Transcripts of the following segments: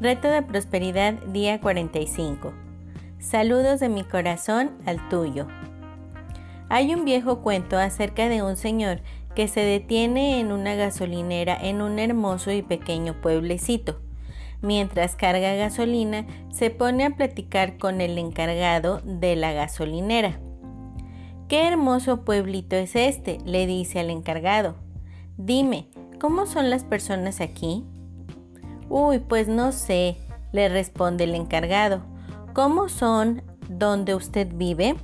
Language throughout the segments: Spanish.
Reto de Prosperidad, día 45. Saludos de mi corazón al tuyo. Hay un viejo cuento acerca de un señor que se detiene en una gasolinera en un hermoso y pequeño pueblecito. Mientras carga gasolina, se pone a platicar con el encargado de la gasolinera. Qué hermoso pueblito es este, le dice al encargado. Dime, ¿cómo son las personas aquí? Uy, pues no sé, le responde el encargado. ¿Cómo son donde usted vive?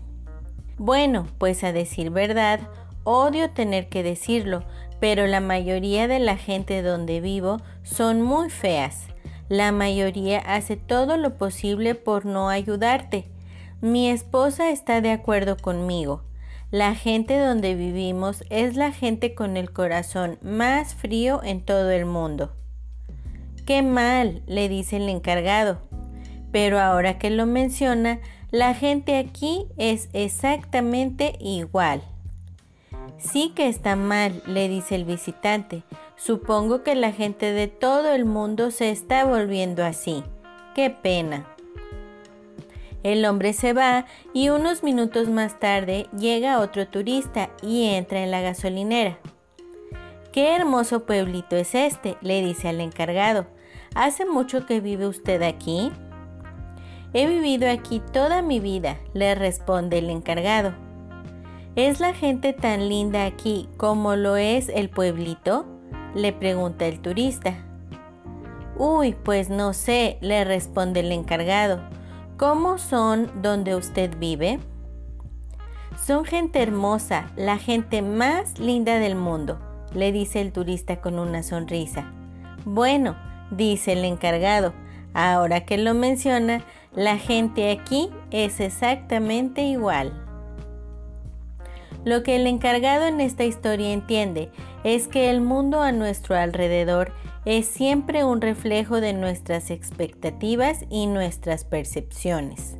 Bueno, pues a decir verdad, odio tener que decirlo, pero la mayoría de la gente donde vivo son muy feas. La mayoría hace todo lo posible por no ayudarte. Mi esposa está de acuerdo conmigo. La gente donde vivimos es la gente con el corazón más frío en todo el mundo. Qué mal, le dice el encargado. Pero ahora que lo menciona, la gente aquí es exactamente igual. Sí que está mal, le dice el visitante. Supongo que la gente de todo el mundo se está volviendo así. Qué pena. El hombre se va y unos minutos más tarde llega otro turista y entra en la gasolinera. Qué hermoso pueblito es este, le dice al encargado. ¿Hace mucho que vive usted aquí? He vivido aquí toda mi vida, le responde el encargado. ¿Es la gente tan linda aquí como lo es el pueblito? le pregunta el turista. Uy, pues no sé, le responde el encargado. ¿Cómo son donde usted vive? Son gente hermosa, la gente más linda del mundo, le dice el turista con una sonrisa. Bueno, dice el encargado. Ahora que lo menciona, la gente aquí es exactamente igual. Lo que el encargado en esta historia entiende es que el mundo a nuestro alrededor es siempre un reflejo de nuestras expectativas y nuestras percepciones.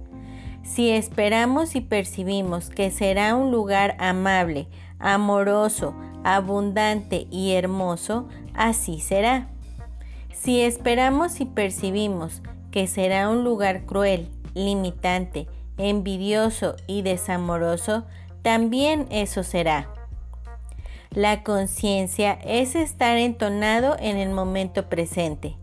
Si esperamos y percibimos que será un lugar amable, amoroso, abundante y hermoso, así será. Si esperamos y percibimos que será un lugar cruel, limitante, envidioso y desamoroso, también eso será. La conciencia es estar entonado en el momento presente.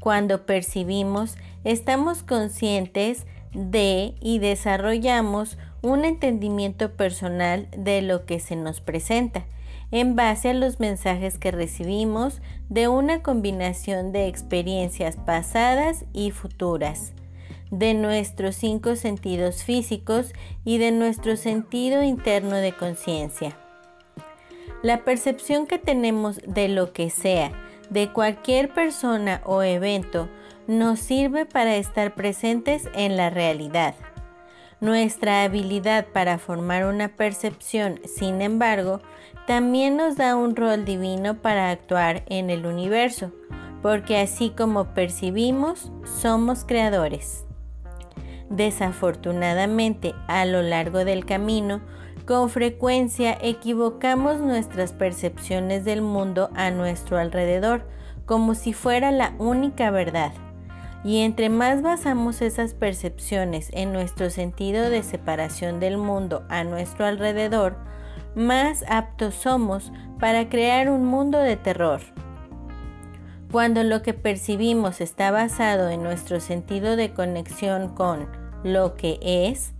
Cuando percibimos, estamos conscientes de y desarrollamos un entendimiento personal de lo que se nos presenta en base a los mensajes que recibimos de una combinación de experiencias pasadas y futuras, de nuestros cinco sentidos físicos y de nuestro sentido interno de conciencia. La percepción que tenemos de lo que sea, de cualquier persona o evento, nos sirve para estar presentes en la realidad. Nuestra habilidad para formar una percepción, sin embargo, también nos da un rol divino para actuar en el universo, porque así como percibimos, somos creadores. Desafortunadamente, a lo largo del camino, con frecuencia equivocamos nuestras percepciones del mundo a nuestro alrededor como si fuera la única verdad. Y entre más basamos esas percepciones en nuestro sentido de separación del mundo a nuestro alrededor, más aptos somos para crear un mundo de terror. Cuando lo que percibimos está basado en nuestro sentido de conexión con lo que es,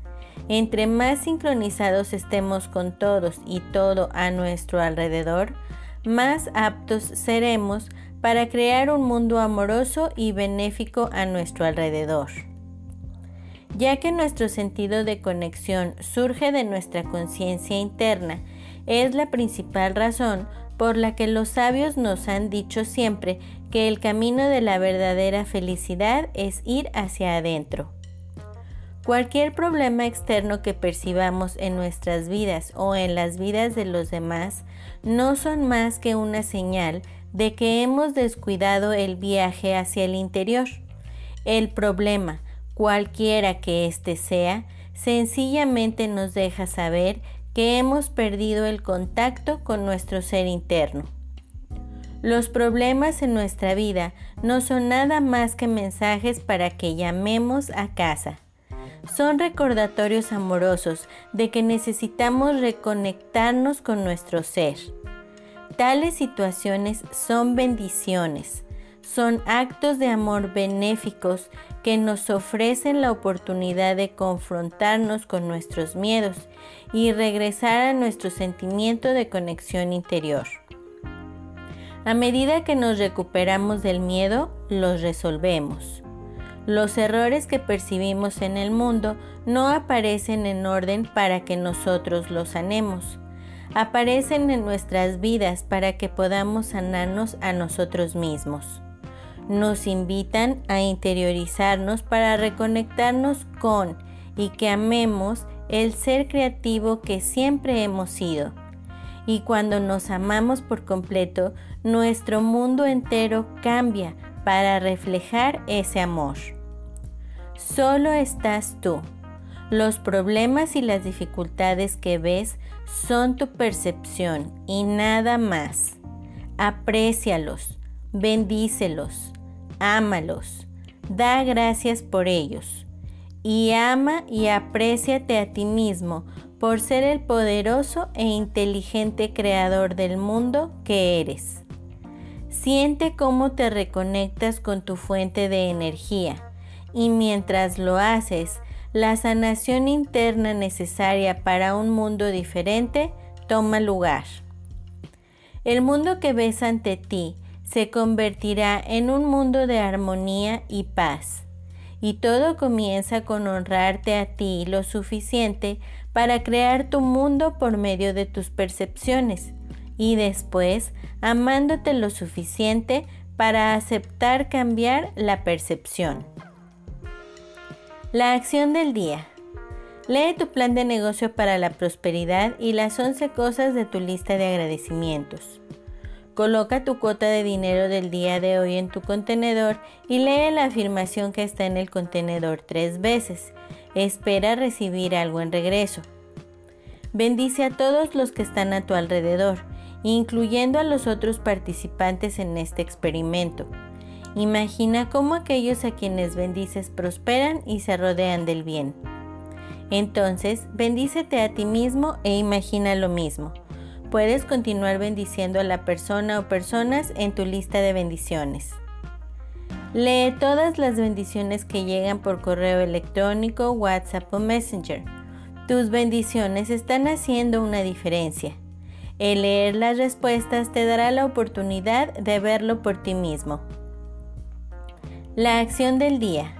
entre más sincronizados estemos con todos y todo a nuestro alrededor, más aptos seremos para crear un mundo amoroso y benéfico a nuestro alrededor. Ya que nuestro sentido de conexión surge de nuestra conciencia interna, es la principal razón por la que los sabios nos han dicho siempre que el camino de la verdadera felicidad es ir hacia adentro. Cualquier problema externo que percibamos en nuestras vidas o en las vidas de los demás no son más que una señal de que hemos descuidado el viaje hacia el interior. El problema, cualquiera que éste sea, sencillamente nos deja saber que hemos perdido el contacto con nuestro ser interno. Los problemas en nuestra vida no son nada más que mensajes para que llamemos a casa. Son recordatorios amorosos de que necesitamos reconectarnos con nuestro ser. Tales situaciones son bendiciones, son actos de amor benéficos que nos ofrecen la oportunidad de confrontarnos con nuestros miedos y regresar a nuestro sentimiento de conexión interior. A medida que nos recuperamos del miedo, los resolvemos. Los errores que percibimos en el mundo no aparecen en orden para que nosotros los sanemos. Aparecen en nuestras vidas para que podamos sanarnos a nosotros mismos. Nos invitan a interiorizarnos para reconectarnos con y que amemos el ser creativo que siempre hemos sido y cuando nos amamos por completo, nuestro mundo entero cambia para reflejar ese amor. Solo estás tú. Los problemas y las dificultades que ves son tu percepción y nada más. Aprécialos, bendícelos, ámalos, da gracias por ellos. Y ama y apréciate a ti mismo por ser el poderoso e inteligente creador del mundo que eres. Siente cómo te reconectas con tu fuente de energía y mientras lo haces, la sanación interna necesaria para un mundo diferente toma lugar. El mundo que ves ante ti se convertirá en un mundo de armonía y paz. Y todo comienza con honrarte a ti lo suficiente para crear tu mundo por medio de tus percepciones y después amándote lo suficiente para aceptar cambiar la percepción. La acción del día. Lee tu plan de negocio para la prosperidad y las 11 cosas de tu lista de agradecimientos. Coloca tu cuota de dinero del día de hoy en tu contenedor y lee la afirmación que está en el contenedor tres veces Espera recibir algo en regreso. Bendice a todos los que están a tu alrededor, incluyendo a los otros participantes en este experimento. Imagina cómo aquellos a quienes bendices prosperan y se rodean del bien. Entonces, bendícete a ti mismo e imagina lo mismo. Puedes continuar bendiciendo a la persona o personas en tu lista de bendiciones. Lee todas las bendiciones que llegan por correo electrónico, WhatsApp o Messenger. Tus bendiciones están haciendo una diferencia. El leer las respuestas te dará la oportunidad de verlo por ti mismo. La acción del día.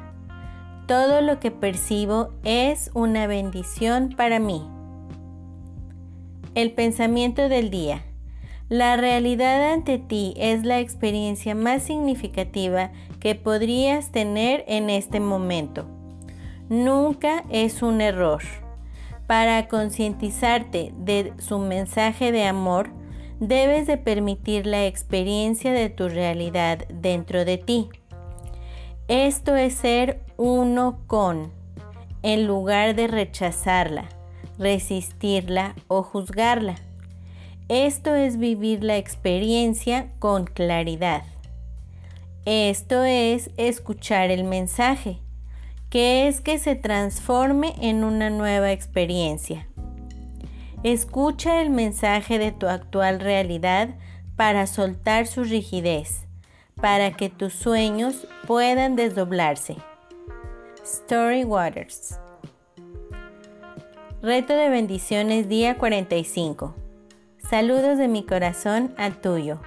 Todo lo que percibo es una bendición para mí. El pensamiento del día. La realidad ante ti es la experiencia más significativa que podrías tener en este momento. Nunca es un error. Para concientizarte de su mensaje de amor, debes de permitir la experiencia de tu realidad dentro de ti. Esto es ser uno con, en lugar de rechazarla, resistirla o juzgarla. Esto es vivir la experiencia con claridad. Esto es escuchar el mensaje, que es que se transforme en una nueva experiencia. Escucha el mensaje de tu actual realidad para soltar su rigidez, para que tus sueños puedan desdoblarse. Story Waters Reto de bendiciones día 45 Saludos de mi corazón al tuyo.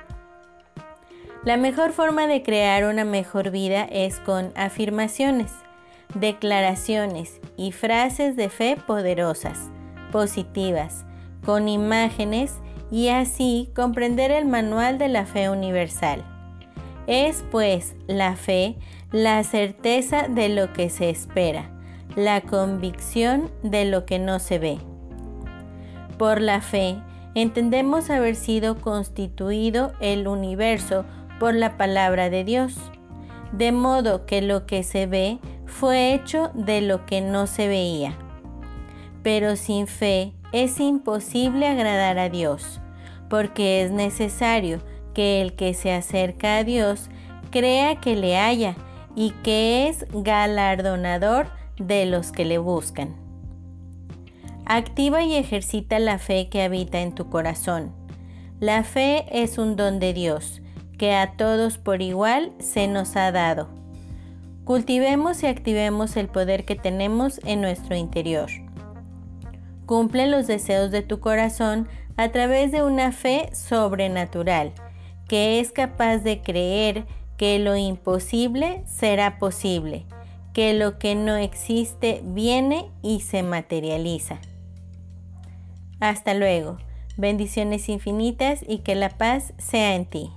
La mejor forma de crear una mejor vida es con afirmaciones, declaraciones y frases de fe poderosas, positivas, con imágenes y así comprender el manual de la fe universal. Es pues la fe la certeza de lo que se espera, la convicción de lo que no se ve. Por la fe, entendemos haber sido constituido el universo por la palabra de Dios, de modo que lo que se ve fue hecho de lo que no se veía. Pero sin fe es imposible agradar a Dios, porque es necesario que el que se acerca a Dios crea que le haya y que es galardonador de los que le buscan. Activa y ejercita la fe que habita en tu corazón. La fe es un don de Dios que a todos por igual se nos ha dado. Cultivemos y activemos el poder que tenemos en nuestro interior. Cumple los deseos de tu corazón a través de una fe sobrenatural, que es capaz de creer que lo imposible será posible, que lo que no existe viene y se materializa. Hasta luego. Bendiciones infinitas y que la paz sea en ti.